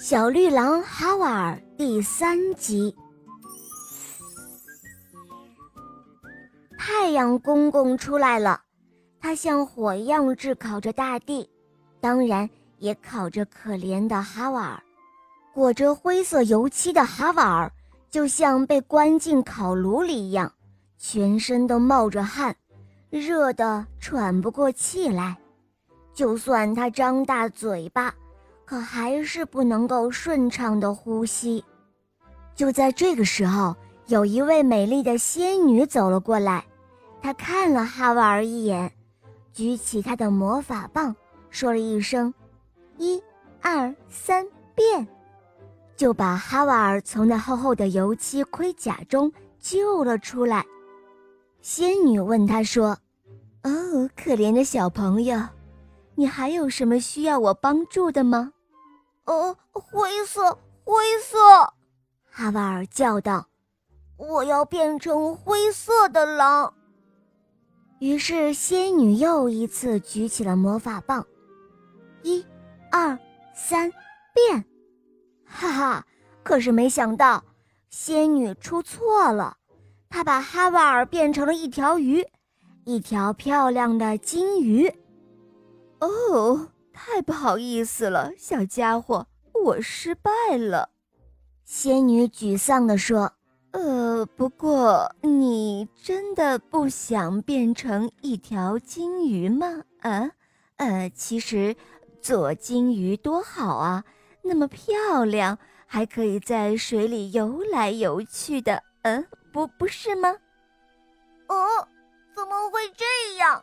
小绿狼哈瓦尔第三集。太阳公公出来了，他像火一样炙烤着大地，当然也烤着可怜的哈瓦尔。裹着灰色油漆的哈瓦尔就像被关进烤炉里一样，全身都冒着汗，热得喘不过气来。就算他张大嘴巴。可还是不能够顺畅的呼吸。就在这个时候，有一位美丽的仙女走了过来，她看了哈瓦尔一眼，举起她的魔法棒，说了一声“一、二、三，变”，就把哈瓦尔从那厚厚的油漆盔甲中救了出来。仙女问他说：“哦，可怜的小朋友，你还有什么需要我帮助的吗？”呃，灰色，灰色，哈瓦尔叫道：“我要变成灰色的狼。”于是仙女又一次举起了魔法棒，一、二、三，变！哈哈，可是没想到，仙女出错了，她把哈瓦尔变成了一条鱼，一条漂亮的金鱼。哦。太不好意思了，小家伙，我失败了。”仙女沮丧地说。“呃，不过你真的不想变成一条金鱼吗？啊，呃，其实做金鱼多好啊，那么漂亮，还可以在水里游来游去的。嗯，不，不是吗？”“哦，怎么会这样？”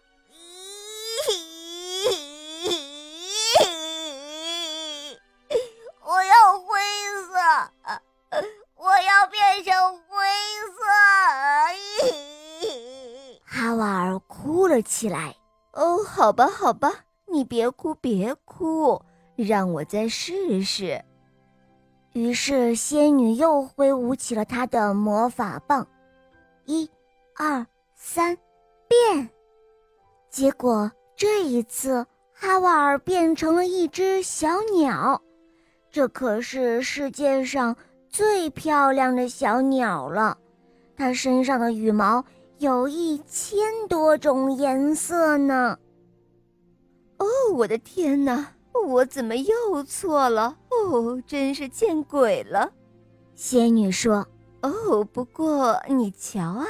起来哦，好吧，好吧，你别哭，别哭，让我再试试。于是仙女又挥舞起了她的魔法棒，一、二、三，变！结果这一次，哈瓦尔变成了一只小鸟，这可是世界上最漂亮的小鸟了，它身上的羽毛。有一千多种颜色呢！哦，我的天哪，我怎么又错了？哦，真是见鬼了！仙女说：“哦，不过你瞧啊，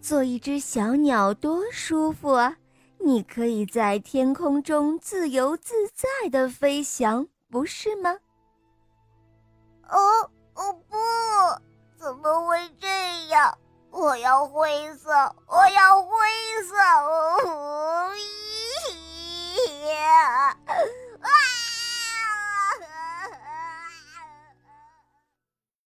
做一只小鸟多舒服啊！你可以在天空中自由自在的飞翔，不是吗？”哦哦不，怎么会这样？我要灰色我要灰色哦